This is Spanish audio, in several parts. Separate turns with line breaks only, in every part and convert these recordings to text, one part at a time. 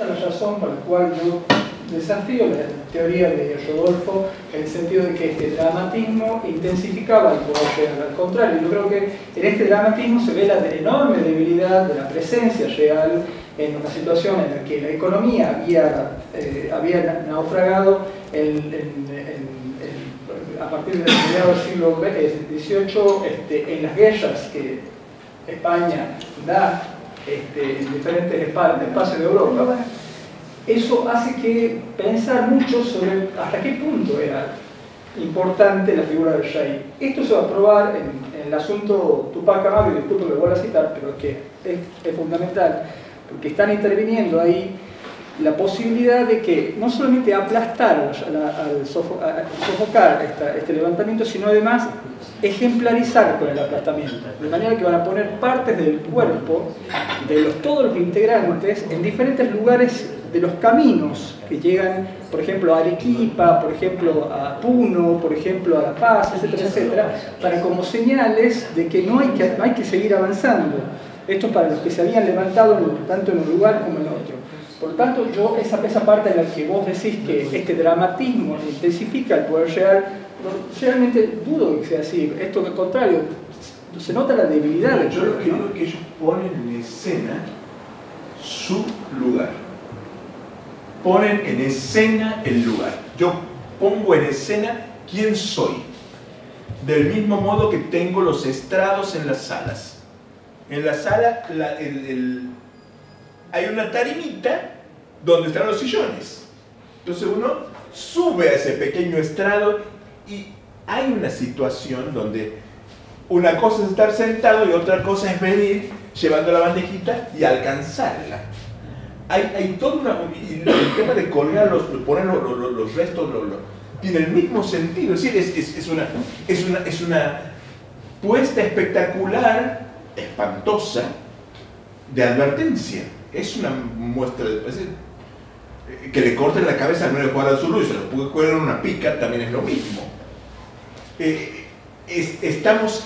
Esa es la razón por la cual yo desafío la teoría de Rodolfo en el sentido de que este dramatismo intensificaba el poder Al contrario, yo creo que en este dramatismo se ve la enorme debilidad de la presencia real en una situación en la que la economía había, eh, había naufragado a partir del mediados del siglo XVIII este, en las guerras que España da este, en diferentes espacios de Europa eso hace que pensar mucho sobre hasta qué punto era importante la figura del rey. Esto se va a probar en, el asunto Tupac Amaru, y disculpo que lo voy a citar, pero que es, fundamental, porque están interviniendo ahí la posibilidad de que no solamente aplastar al, sofocar este levantamiento, sino además ejemplarizar con el aplastamiento, de manera que van a poner partes del cuerpo de los, todos los integrantes en diferentes lugares de los caminos que llegan, por ejemplo, a Arequipa, por ejemplo, a Puno, por ejemplo, a La Paz, etcétera, etcétera, para como señales de que no hay que, hay que seguir avanzando. Esto para los que se habían levantado tanto en un lugar como en otro. Por tanto, yo esa, esa parte en la que vos decís que este dramatismo intensifica el poder real, realmente dudo que sea así. Esto al contrario, se nota la debilidad del
Yo creo que ellos ponen en escena su lugar ponen en escena el lugar. Yo pongo en escena quién soy. Del mismo modo que tengo los estrados en las salas. En la sala hay una tarimita donde están los sillones. Entonces uno sube a ese pequeño estrado y hay una situación donde una cosa es estar sentado y otra cosa es venir llevando la bandejita y alcanzarla hay, todo una, el tema de colgar, los, poner los, restos, tiene el mismo sentido. Es decir, es una puesta espectacular, espantosa, de advertencia. Es una muestra de... que le corten la cabeza no le cuadra su luz, se lo puede cuadrar una pica, también es lo mismo. Eh, estamos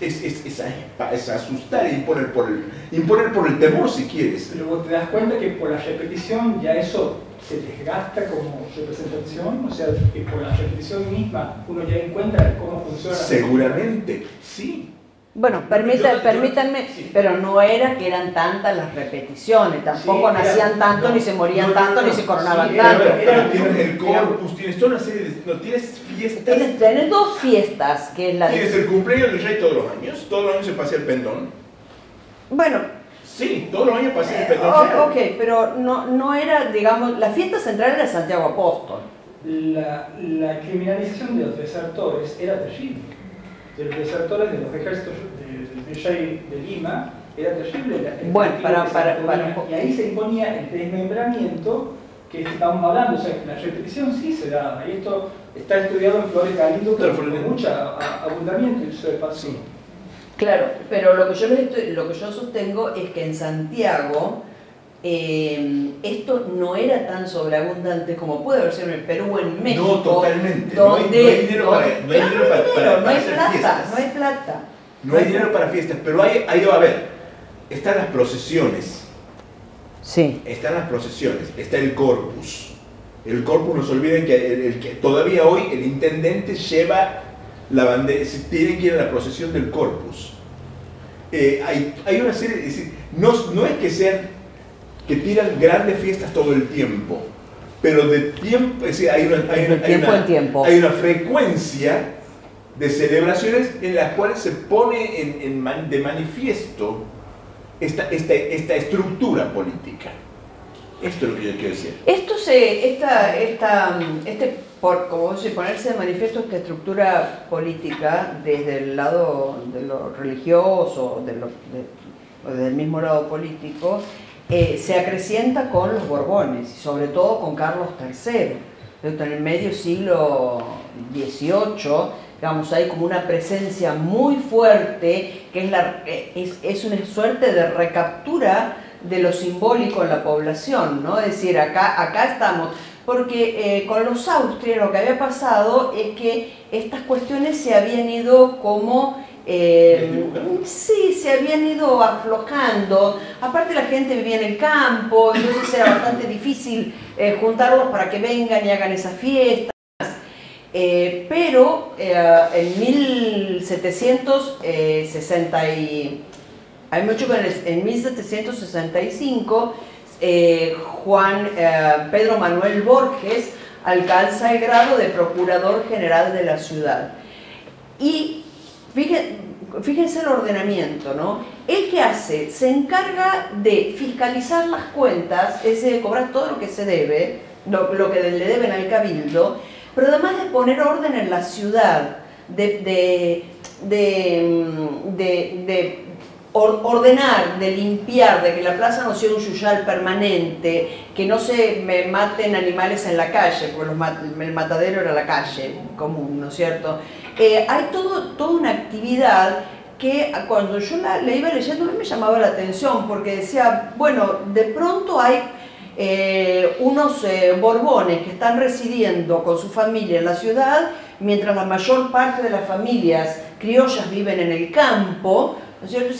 es, es, asustar e imponer por, el, imponer por el temor si quieres.
Pero vos te das cuenta que por la repetición ya eso se desgasta como representación, o sea, que por la repetición misma uno ya encuentra cómo funciona.
Seguramente, sí.
Bueno, permítanme, pero no era que eran tantas las repeticiones, tampoco nacían tanto, ni se morían tanto, ni se coronaban tanto.
tienes el corpus, tienes toda una serie de... No, tienes fiestas.
Tienes, dos fiestas, que es la...
Tienes el cumpleaños del rey todos los años, todos los años se pasea el pendón.
Bueno,
Sí, todos los años pasé el pendón.
ok, pero no, no era, digamos, la fiesta central era Santiago Apóstol.
La, la criminalización de los desertores era terrible de los desertores de los ejércitos del virrey de Lima era terrible.
bueno, para, para, para,
y ahí se imponía el desmembramiento que estamos hablando, o sea, la repetición sí se da, y esto está estudiado en Flores Galindo con mucho abundamiento, y eso de paso.
Claro, pero lo que, yo lo que yo sostengo es que en Santiago eh, esto no era tan sobreabundante como puede haber sido en el Perú o en México.
No, totalmente.
Donde,
no, hay, dinero para, no hay dinero para,
para, no hay plata, fiestas. No hay plata.
No hay dinero para fiestas, pero ahí, ahí va a ver. Están las procesiones.
Sí.
Están las procesiones, está el corpus. El corpus, no se olviden que, el, que todavía hoy el intendente lleva la bandera, tiene que ir a la procesión del corpus. Eh, hay, hay, una serie, es decir, no, no es que sean que tiran grandes fiestas todo el tiempo, pero de tiempo, es decir, hay una, hay, hay una frecuencia de celebraciones en las cuales se pone en, de manifiesto esta, esta, esta, estructura política. Esto es lo que yo quiero decir.
Esto se, esta, esta, este, por, como se ponerse de manifiesto esta estructura política desde el lado de lo religioso, de lo, del mismo lado político, eh, se acrecienta con los Borbones y sobre todo con Carlos III. En el medio siglo XVIII, digamos, hay como una presencia muy fuerte que es, es una suerte de recaptura de lo simbólico en la población, ¿no? Es decir, acá, acá estamos, porque eh, con los Austrias lo que había pasado es que estas cuestiones se habían ido como eh, sí, se habían ido aflojando. Aparte la gente vivía en el campo, entonces era bastante difícil eh, juntarlos para que vengan y hagan esas fiestas. Eh, pero en 1760 y, hay mucho en 1765 Juan Pedro Manuel Borges alcanza el grado de procurador general de la ciudad. Y Fíjense, el ordenamiento, ¿no? ¿El que hace? Se encarga de fiscalizar las cuentas, es de cobrar todo lo que se debe, lo, que le deben al cabildo, pero además de poner orden en la ciudad, de, de, ordenar, de limpiar, de que la plaza no sea un yuyal permanente, que no se maten animales en la calle, porque el matadero era la calle común, ¿no es cierto? Eh, hay todo, toda una actividad que cuando yo la, iba leyendo me llamaba la atención porque decía, bueno, de pronto hay eh, unos eh, borbones que están residiendo con su familia en la ciudad, mientras la mayor parte de las familias criollas viven en el campo. ¿no es cierto?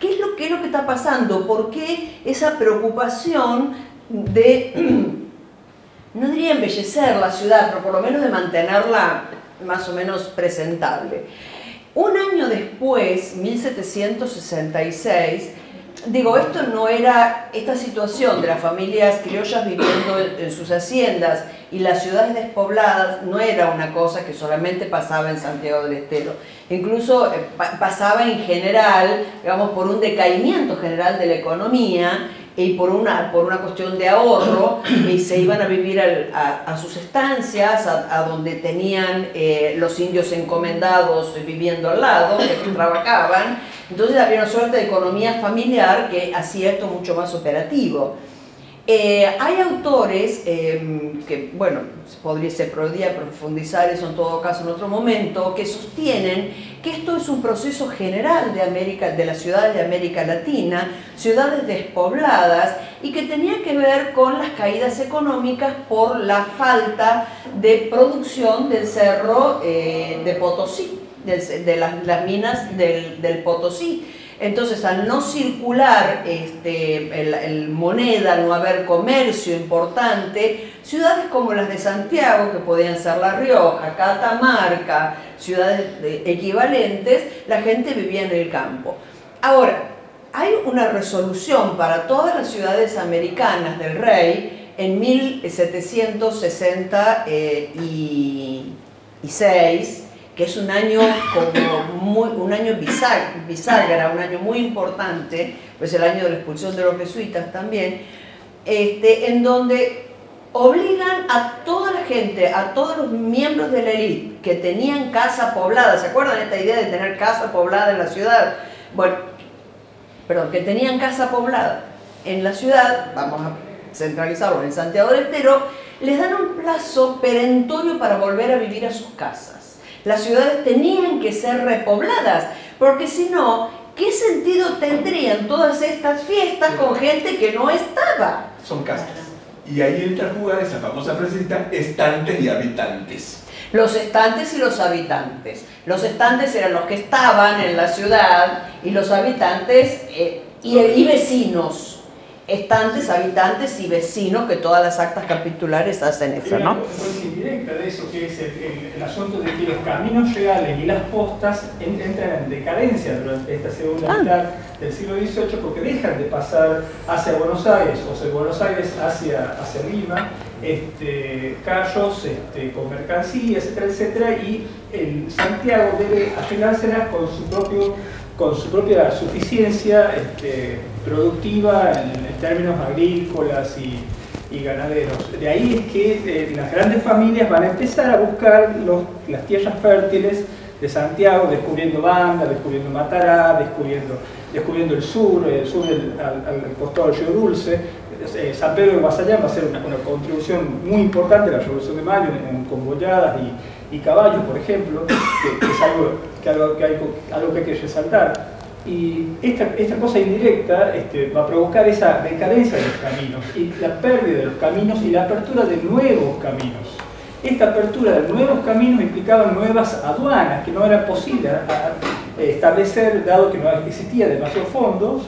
¿qué, es lo, ¿Qué es lo que está pasando? ¿Por qué esa preocupación de, no diría embellecer la ciudad, pero por lo menos de mantenerla más o menos presentable. Un año después, 1766, digo, esto no era, esta situación de las familias criollas viviendo en, sus haciendas y las ciudades despobladas no era una cosa que solamente pasaba en Santiago del Estero. Incluso eh, pasaba en general, digamos, por un decaimiento general de la economía y por una, por una cuestión de ahorro y se iban a vivir a, sus estancias, a, donde tenían eh, los indios encomendados viviendo al lado, que trabajaban. Entonces había una suerte de economía familiar que hacía esto mucho más operativo. Eh, hay autores em, que, bueno, podría, se podría profundizar eso en todo caso en otro momento, que sostienen que esto es un proceso general de, América, de las ciudades de América Latina, ciudades despobladas, y que tenía que ver con las caídas económicas por la falta de producción del cerro eh, de Potosí, de, las, minas del Potosí. Entonces, al no circular este, el, moneda, no haber comercio importante, ciudades como las de Santiago, que podían ser La Rioja, Catamarca, ciudades equivalentes, la gente vivía en el campo. Ahora, hay una resolución para todas las ciudades americanas del rey en 1766 que es un año como muy, un año bisagra, un año muy importante, pues el año de la expulsión de los jesuitas también, este, en donde obligan a toda la gente, a todos los miembros de la élite que tenían casa poblada, ¿se acuerdan esta idea de tener casa poblada en la ciudad? Bueno, perdón, que tenían casa poblada en la ciudad, vamos a centralizarlo en Santiago del Estero, les dan un plazo perentorio para volver a vivir a sus casas. Las ciudades tenían que ser repobladas, porque si no, ¿qué sentido tendrían todas estas fiestas con gente que no estaba?
Son casas. Y ahí entra a jugar esa famosa frasecita, estantes y habitantes.
Los estantes y los habitantes. Los estantes eran los que estaban en la ciudad y los habitantes eh, y vecinos estantes, habitantes y vecinos que todas las actas capitulares hacen eso, ¿no?
Una indirecta de eso, que es el, asunto de que los caminos reales y las postas entran en decadencia durante esta segunda ah. mitad del siglo XVIII porque dejan de pasar hacia Buenos Aires o de Buenos Aires hacia, hacia Lima, este, callos este, con mercancías, etcétera, etcétera, y el Santiago debe arreglárselas con su propio con su propia suficiencia este, productiva en, términos agrícolas y, ganaderos. De ahí es que eh, las grandes familias van a empezar a buscar las tierras fértiles de Santiago, descubriendo Banda, descubriendo Matará, descubriendo, descubriendo el sur, el sur al, costado del río Dulce. Eh, San Pedro de Guasallán va a ser una, contribución muy importante a la Revolución de Mayo en, boyadas y, caballos, por ejemplo, que, es algo que, algo, que hay, algo que hay que resaltar. Y esta, esta cosa indirecta este, va a provocar esa decadencia de los caminos y la pérdida de los caminos y la apertura de nuevos caminos. Esta apertura de nuevos caminos implicaba nuevas aduanas que no era posible. establecer, dado que no existía demasiados fondos,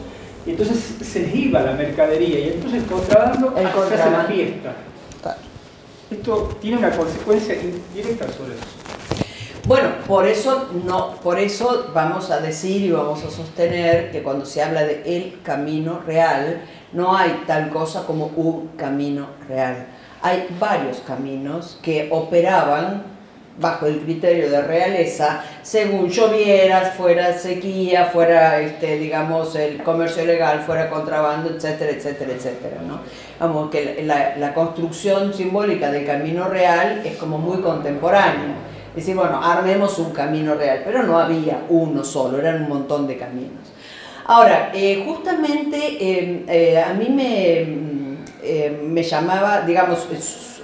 y entonces se iba la mercadería y entonces el contrabando hace la fiesta. Esto tiene una consecuencia indirecta sobre eso.
Bueno, por eso no, por eso vamos a decir y vamos a sostener que cuando se habla de el camino real, no hay tal cosa como un camino real. Hay varios caminos que operaban bajo el criterio de realeza según lloviera, fuera sequía, fuera, este, digamos, el comercio legal, fuera contrabando, etcétera, etcétera, etcétera, ¿no? Vamos, que la, la construcción simbólica del camino real es como muy contemporánea. Decir, bueno, armemos un camino real, pero no había uno solo, eran un montón de caminos. Ahora, eh, justamente eh, eh, a mí me, eh, me llamaba, digamos,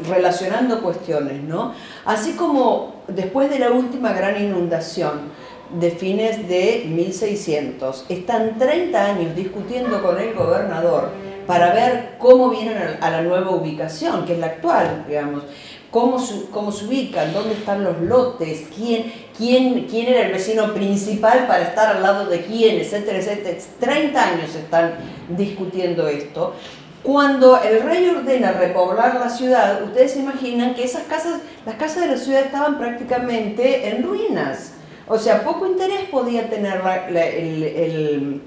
relacionando cuestiones, ¿no? Así como después de la última gran inundación de fines de 1600, están 30 años discutiendo con el gobernador para ver cómo vienen a- la nueva ubicación, que es la actual, digamos cómo, cómo se ubican, dónde están los lotes, quién, quién, quién era el vecino principal para estar al lado de quién, etcétera, etcétera. 30 años están discutiendo esto. Cuando el rey ordena repoblar la ciudad, ustedes se imaginan que esas casas, las casas de la ciudad estaban prácticamente en ruinas. O sea, poco interés podía tener la- la- el, el,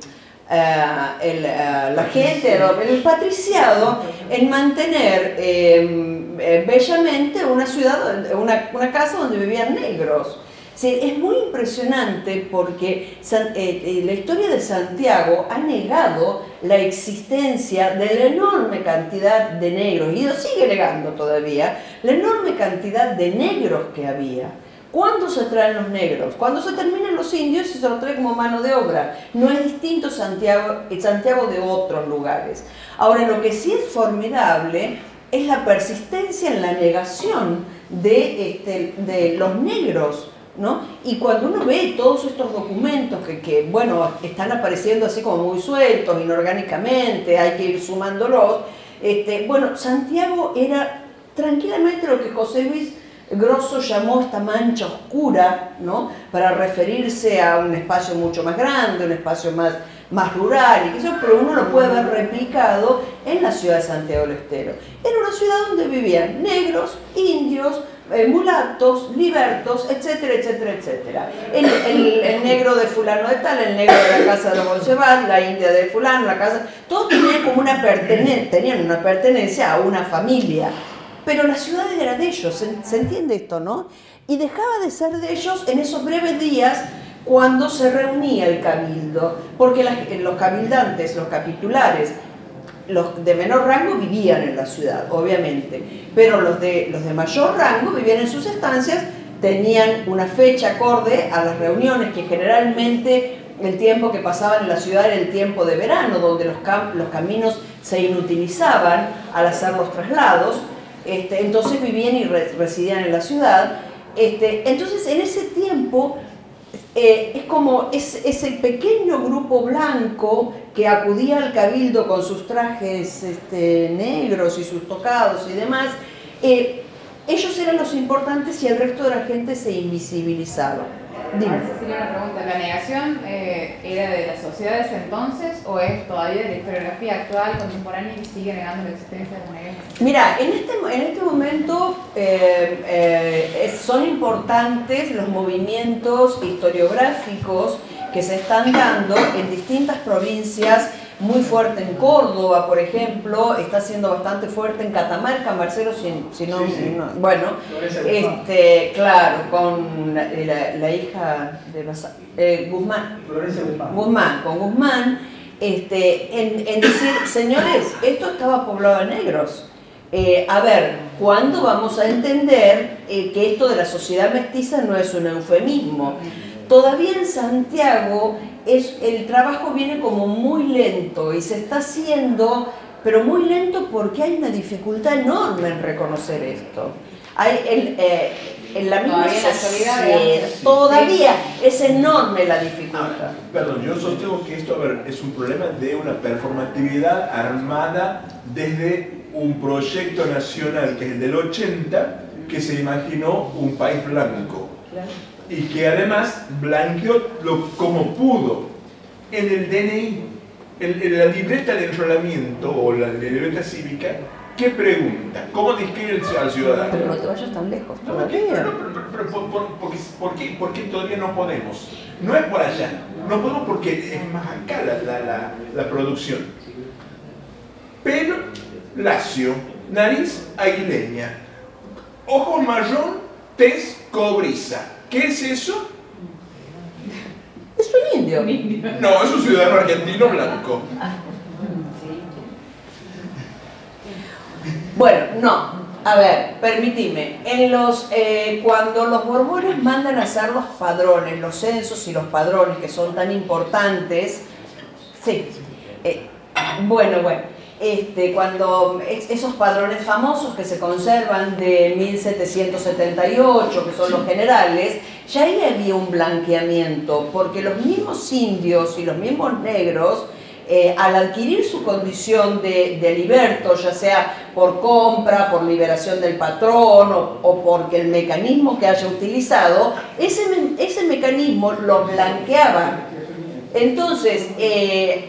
el, ah, la gente, el, patriciado, en mantener eh, eh, bellamente una ciudad, una, una casa donde vivían negros. Es muy impresionante porque eh, eh, la historia de Santiago ha negado la existencia de la enorme cantidad de negros, y lo sigue negando todavía, la enorme cantidad de negros que había. ¿Cuándo se traen los negros? Cuando se terminan los indios y se los trae como mano de obra. No es distinto Santiago, el Santiago de otros lugares. Ahora, lo que sí es formidable es la persistencia en la negación de, este, de los negros. ¿No? Y cuando uno ve todos estos documentos que, bueno, están apareciendo así como muy sueltos, inorgánicamente, hay que ir sumándolos, este, bueno, Santiago era tranquilamente lo que José Luis Grosso llamó esta mancha oscura, ¿no? Para referirse a un espacio mucho más grande, un espacio más, más rural, y eso, pero uno lo puede ver replicado en la ciudad de Santiago del Estero. Era una ciudad donde vivían negros, indios, mulatos, libertos, etcétera, etcétera, etcétera. El, negro de fulano de tal, el negro de la casa de Bolsevar, la india de fulano, la casa, todos tenían como una pertenencia, tenían una pertenencia a una familia. Pero la ciudad era de ellos, ¿se, entiende esto, no? Y dejaba de ser de ellos en esos breves días cuando se reunía el cabildo, porque los cabildantes, los capitulares, los de menor rango vivían en la ciudad, obviamente, pero los de, los de mayor rango vivían en sus estancias, tenían una fecha acorde a las reuniones que generalmente el tiempo que pasaban en la ciudad era el tiempo de verano, donde los, cam- los caminos se inutilizaban al hacer los traslados, este, entonces vivían y re- residían en la ciudad. Este, entonces en ese tiempo eh, es como es- ese pequeño grupo blanco que acudía al cabildo con sus trajes este, negros y sus tocados y demás, eh, ellos eran los importantes y el resto de la gente se invisibilizaba. Dime.
Ahora sería una pregunta, ¿la negación eh, era de las sociedades entonces o es todavía de la historiografía actual, contemporánea, que sigue negando la existencia de la negros?
Mira, en este, en este momento eh, eh, son importantes los movimientos historiográficos que se están dando en distintas provincias, muy fuerte en Córdoba, por ejemplo, está siendo bastante fuerte en Catamarca, Marcelo, si, si no,
Sí, sí.
no- bueno, este, claro, con la, la- la hija de Basa- eh,
Guzmán.
Guzmán, con Guzmán, este, en, en decir, señores, esto estaba poblado de negros. Eh, a ver, ¿cuándo vamos a entender eh, que esto de la sociedad mestiza no es un eufemismo? Todavía en Santiago es, el trabajo viene como muy lento y se está haciendo, pero muy lento porque hay una dificultad enorme en reconocer esto. Hay el, eh, en la misma
Todavía
sociedad, todavía es enorme la dificultad.
Ah, perdón, yo sostengo que esto a ver, es un problema de una performatividad armada desde un proyecto nacional que es el del 80, que se imaginó un país blanco. Y que además blanqueó lo, como pudo en el DNI, en, la libreta de enrolamiento o la, libreta cívica, ¿qué pregunta? ¿Cómo describe al ciudadano?
Pero no te vayas tan lejos todavía.
¿por, qué, ¿por, qué, todavía no podemos? No es por allá, no podemos porque es más acá la, la, la producción. Pelo lacio, nariz aguileña, ojo marrón, tez cobriza. ¿Qué es eso?
Es un indio.
No, es un ciudadano argentino blanco.
Bueno, no. A ver, permitime. En los, eh, cuando los borbones mandan a hacer los padrones, los censos y los padrones que son tan importantes, sí. Eh, bueno, bueno este, cuando esos padrones famosos que se conservan de 1778, que son los generales, ya ahí había un blanqueamiento, porque los mismos indios y los mismos negros, eh, al adquirir su condición de, de, liberto, ya sea por compra, por liberación del patrón o, porque el mecanismo que haya utilizado, ese, ese mecanismo lo blanqueaba. Entonces, eh,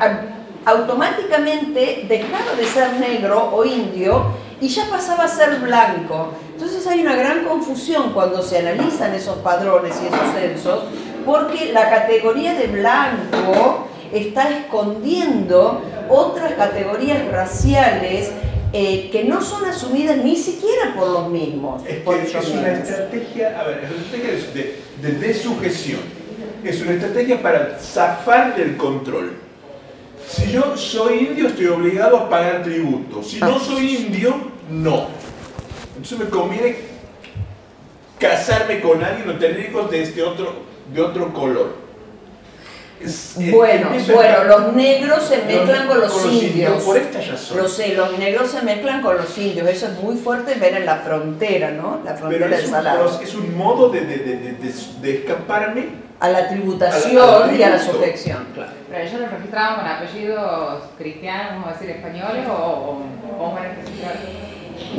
automáticamente dejaba de ser negro o indio y ya pasaba a ser blanco. Entonces hay una gran confusión cuando se analizan esos padrones y esos censos, porque la categoría de blanco está escondiendo otras categorías raciales eh, que no son asumidas ni siquiera por los mismos.
Es,
por
es una estrategia, a ver, es una estrategia de, de desujeción. Es una estrategia para zafar del control. Si yo soy indio, estoy obligado a pagar tributo. Si no soy indio, no. Entonces me conviene casarme con alguien o tener hijos de este otro, de otro color.
bueno, bueno, los negros se mezclan con los, indios.
Por esta razón.
Lo sé, los negros se mezclan con los indios. Eso es muy fuerte ver en la frontera, ¿no? La frontera del Salado.
Es un modo de, de, de, de escaparme
a la tributación y a la sujeción.
Claro. ¿Pero ellos los registraban con apellidos cristianos, vamos a decir, españoles o, cómo eran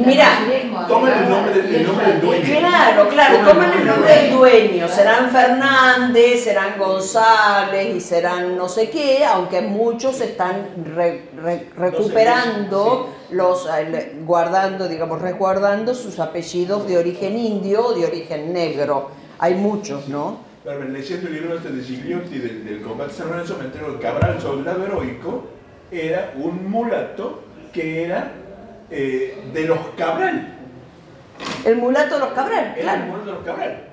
Mira,
toman el nombre, del, nombre del dueño.
Claro, claro, toman el nombre del dueño. Serán Fernández, serán González y serán no sé qué, aunque muchos están recuperando, los, eh, guardando, digamos, resguardando sus apellidos de origen indio o de origen negro. Hay muchos, ¿no?
Leyendo el libro este de Gigliotti del, del combate San Lorenzo me entero que Cabral, soldado heroico, era un mulato que era eh, de los Cabral.
El mulato de los Cabral,
Era el mulato de los Cabral.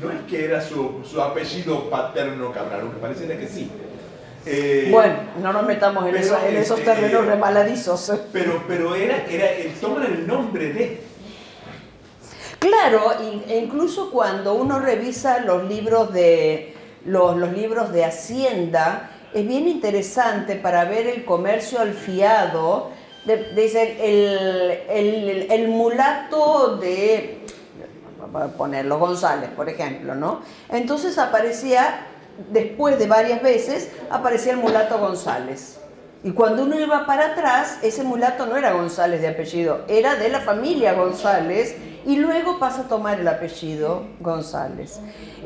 No es que era su, su apellido paterno Cabral, aunque pareciera que sí.
Eh, bueno, no nos metamos en, esos este, terrenos remaladizos.
Pero, pero era, era, toman el nombre de
Claro, e incluso cuando uno revisa los libros de, los, libros de Hacienda, es bien interesante para ver el comercio al fiado, dice el, el, mulato de, ponerlo González, por ejemplo, ¿no? Entonces aparecía, después de varias veces, aparecía el mulato González. Y cuando uno iba para atrás, ese mulato no era González de apellido, era de la familia González y luego pasa a tomar el apellido González.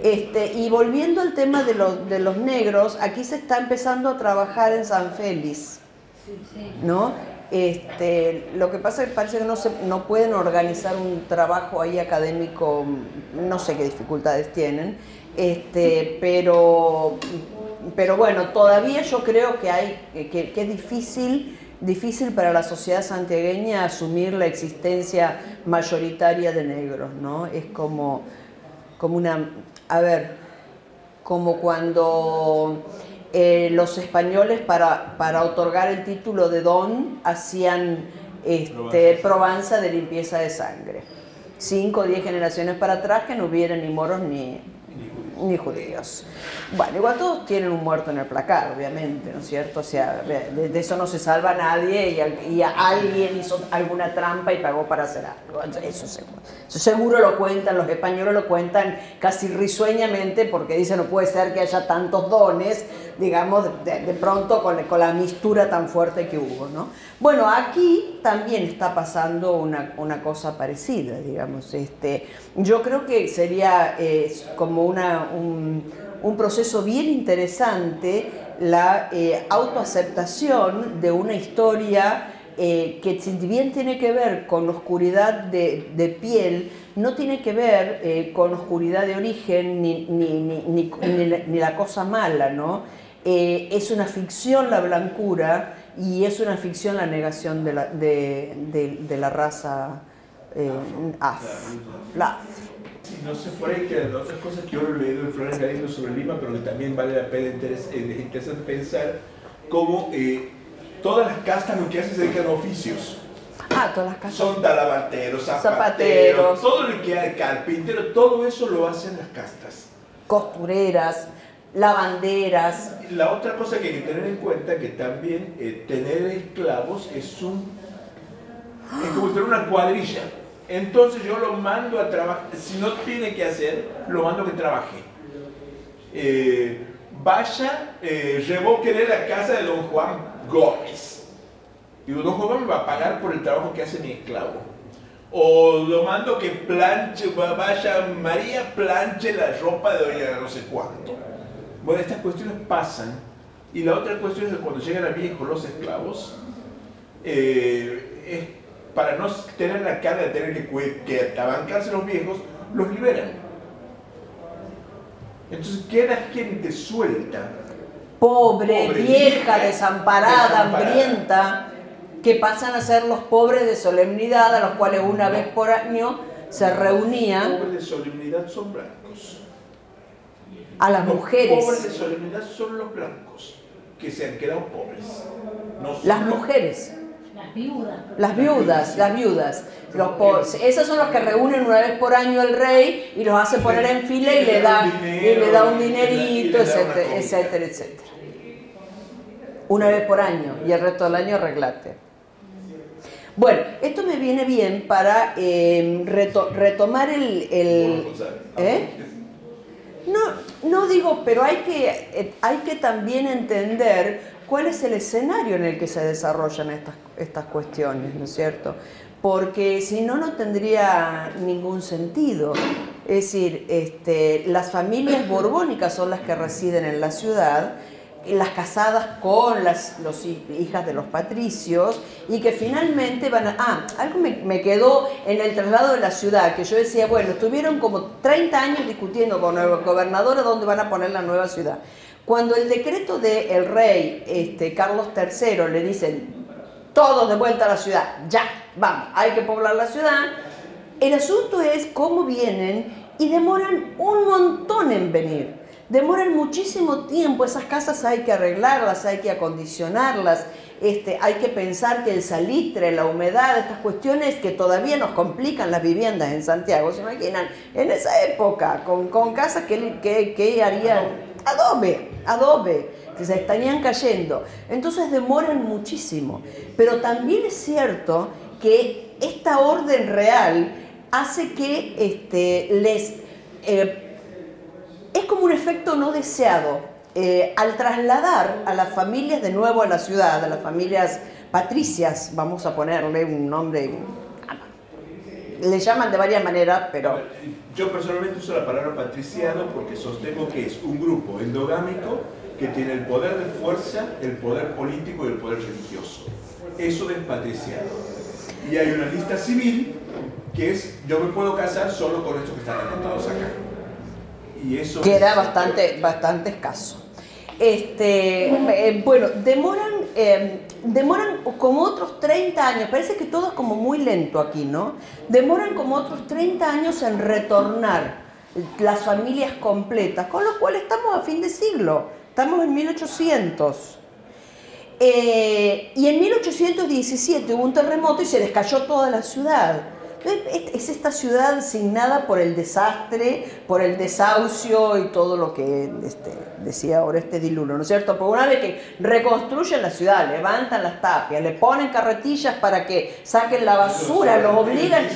Este, y volviendo al tema de los, de los negros, aquí se está empezando a trabajar en San Félix, ¿no? Este, lo que pasa es que parece que no, se, no pueden organizar un trabajo ahí académico, no sé qué dificultades tienen, este, pero pero bueno, todavía yo creo que, hay, que, es difícil, difícil para la sociedad santiagueña asumir la existencia mayoritaria de negros, ¿no? Es como, como una, a ver, como cuando eh, los españoles para, para, otorgar el título de don hacían este, probanza de limpieza de sangre. Cinco o diez generaciones para atrás que no hubiera ni moros ni, ni judíos. Bueno, igual todos tienen un muerto en el placar, obviamente, ¿no es cierto? O sea, de, eso no se salva nadie y, alguien hizo alguna trampa y pagó para hacer algo. Eso seguro. Eso seguro lo cuentan, los españoles lo cuentan casi risueñamente porque dicen no puede ser que haya tantos dones, digamos, de, pronto con, con la mistura tan fuerte que hubo, ¿no? Bueno, aquí también está pasando una, una cosa parecida, digamos. Este, yo creo que sería eh, como una, un, proceso bien interesante la eh, autoaceptación de una historia eh, que si bien tiene que ver con oscuridad de, piel, no tiene que ver con oscuridad de origen ni, ni, ni, ni la cosa mala, ¿no? Eh, es una ficción la blancura y es una ficción la negación de la, de, de- de la raza eh, af, la
no sé por ahí que otras cosas que yo he leído de Flores Galindo sobre Lima, pero que también vale la pena eh, es interesante pensar cómo eh, todas las castas lo que hacen es dedican oficios.
Ah, todas las casas.
Son talabarteros, zapateros,
Zapateros.
todo lo que hay, carpintero, todo eso lo hacen las castas.
costureras, lavanderas.
La otra cosa que hay que tener en cuenta que también eh, tener esclavos es un es como tener una cuadrilla. Entonces yo lo mando a trabajar, si no tiene que hacer, lo mando a que trabaje. Eh, vaya, eh, revoque la casa de don Juan Gómez. Y don Juan Gómez va a pagar por el trabajo que hace mi esclavo. O lo mando que planche, va- vaya María planche la ropa de doña no sé cuánto. Bueno, estas cuestiones pasan. Y la otra cuestión es que cuando llegan a viejos los esclavos, eh, es para no tener la carga de tener que, que abancarse los viejos, los liberan. Entonces queda gente suelta.
Pobre,
Pobre,
vieja,
vieja,
desamparada,
desamparada.
hambrienta, que pasan a ser los pobres de solemnidad, a los cuales una vez por año se reunían
Pobres de solemnidad blancos.
A las
Los pobres de
mujeres.
solemnidad son los blancos, que se han quedado pobres. No
Las mujeres,
Las viudas.
las viudas, las viudas. Los esos son los que reúnen una vez por año el rey y los hace poner en fila y le da, y le da un dinerito, etcétera, etcétera, etcétera. Una vez por año y el resto del año arreglate. Bueno, esto me viene bien para eh, reto- retomar el, el- ¿eh? No, no digo, pero hay que, hay que también entender cuál es el escenario en el que se desarrollan estas, estas cuestiones, ¿no es cierto? Porque si no, no tendría ningún sentido. Es decir, este, las familias borbónicas son las que residen en la ciudad, las casadas con las los hi- hijas de los patricios y que finalmente van a... Ah, algo me, quedó en el traslado de la ciudad, que yo decía, bueno, estuvieron como 30 años discutiendo con el gobernador a dónde van a poner la nueva ciudad. Cuando el decreto del rey este, Carlos III le dicen, todos de vuelta a la ciudad, ya, vamos, hay que poblar la ciudad, el asunto es cómo vienen y demoran un montón en venir. Demoran muchísimo tiempo, esas casas hay que arreglarlas, hay que acondicionarlas, este, hay que pensar que el salitre, la humedad, estas cuestiones que todavía nos complican las viviendas en Santiago, ¿se imaginan? En esa época, con, con casas que, que, harían adobe, adobe, que se estarían cayendo. Entonces demoran muchísimo. Pero también es cierto que esta orden real hace que este, les... eh, es como un efecto no deseado. Eh, al trasladar a las familias de nuevo a la ciudad, a las familias patricias, vamos a ponerle un nombre, le llaman de varias maneras, pero
Yo personalmente uso la palabra patriciado porque sostengo que es un grupo endogámico que tiene el poder de fuerza, el poder político y el poder religioso. Eso es patriciado. Y hay una lista civil que es yo me puedo casar solo con estos que están anotados acá. Y eso
que
es-
era bastante, bastante escaso. Este, eh, bueno, demoran, eh, demoran como otros 30 años, parece que todo es como muy lento aquí, ¿no? Demoran como otros 30 años en retornar las familias completas, con lo cual estamos a fin de siglo, estamos en 1800. Eh, y en 1817 hubo un terremoto y se les cayó toda la ciudad. Es esta ciudad asignada por el desastre, por el desahucio y todo lo que este, decía ahora este diluno, ¿no es cierto? Porque una vez que reconstruyen la ciudad, levantan las tapias, le ponen carretillas para que saquen la basura, los obligan,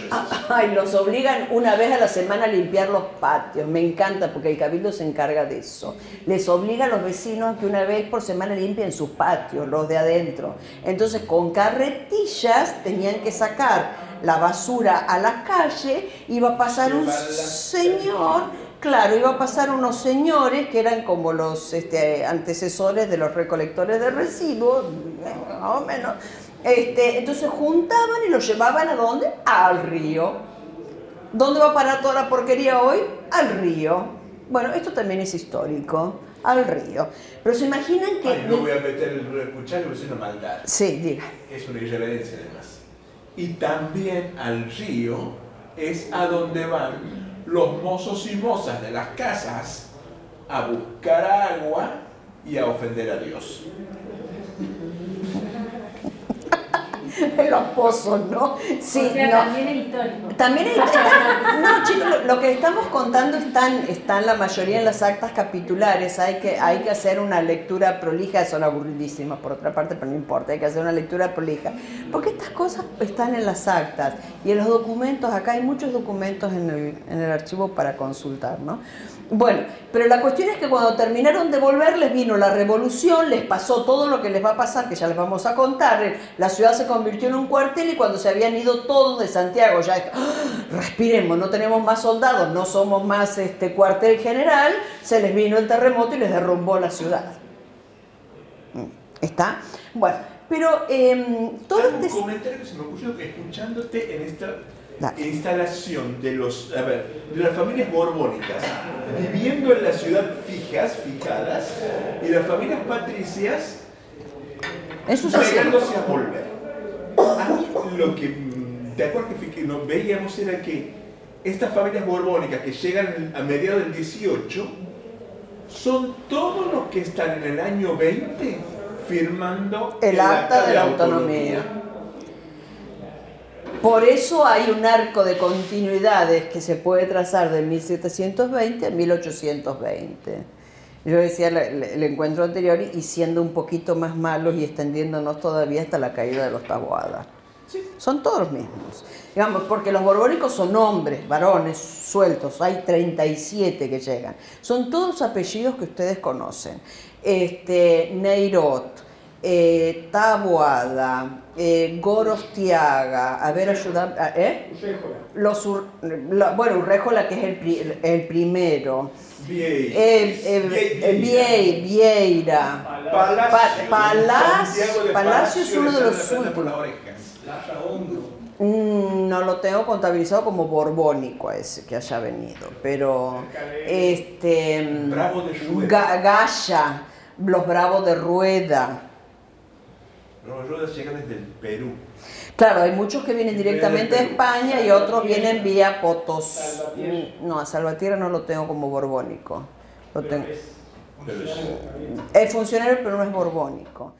ay, los obligan una vez a la semana a limpiar los patios. Me encanta porque el cabildo se encarga de eso. Les obliga a los vecinos que una vez por semana limpien sus patios, los de adentro. Entonces con carretillas tenían que sacar la basura a la calle, iba a pasar un señor, claro, iba a pasar unos señores que eran como los este, antecesores de los recolectores de residuos, más o menos. Este, entonces juntaban y lo llevaban a dónde? Al río. ¿Dónde va a parar toda la porquería hoy? Al río. Bueno, esto también es histórico al río. Pero se imaginan que...
no voy a meter el cuchillo, es una maldad.
Sí, diga.
Es una irreverencia además y también al río es a donde van los mozos y mozas de las casas a buscar agua y a ofender a Dios.
los pozos, ¿no?
Sí, también es histórico.
También es, no, chicos, lo, que estamos contando están, están la mayoría en las actas capitulares. Hay que, hay que hacer una lectura prolija, son aburridísimas por otra parte, pero no importa, hay que hacer una lectura prolija. Porque estas cosas están en las actas y en los documentos, acá hay muchos documentos en el, en el archivo para consultar, ¿no? Bueno, pero la cuestión es que cuando terminaron de volver les vino la revolución, les pasó todo lo que les va a pasar, que ya les vamos a contar. La ciudad se convirtió en un cuartel y cuando se habían ido todos de Santiago, ya ¡ah! respiremos, no tenemos más soldados, no somos más este cuartel general, se les vino el terremoto y les derrumbó la ciudad. ¿Está? Bueno, pero eh, todo
este... Un comentario que se me ocurrió escuchándote en esta instalación de, los, a ver, de las familias borbónicas viviendo en la ciudad fijas, fijadas, y las familias patricias llegándose a volver. A mí lo que, de acuerdo que no, veíamos era que estas familias borbónicas que llegan a mediados del 18 son todos los que están en el año 20 firmando
el, acta, de, la autonomía. Por eso hay un arco de continuidades que se puede trazar de 1720 a 1820. Yo decía el, encuentro anterior y siendo un poquito más malos y extendiéndonos todavía hasta la caída de los Taboadas. Son todos los mismos. Digamos, porque los borbónicos son hombres, varones, sueltos, hay 37 que llegan. Son todos apellidos que ustedes conocen. Este, Neirot, eh, Taboada, eh, Gorostiaga, a ver, ayudar, ¿eh? Los, bueno, Urrejola, que es el, el primero.
Viey.
Vieira. Palacio, Palacio, es uno de los últimos. Mm, no lo tengo contabilizado como borbónico ese que haya venido, pero este
Bravo de
Gaya, los Bravos de Rueda,
los ruedas llegan desde el Perú.
Claro, hay muchos que vienen directamente de España y otros vienen vía Potos. No, a Salvatierra no lo tengo como borbónico. Lo tengo. Es funcionario, pero no es borbónico.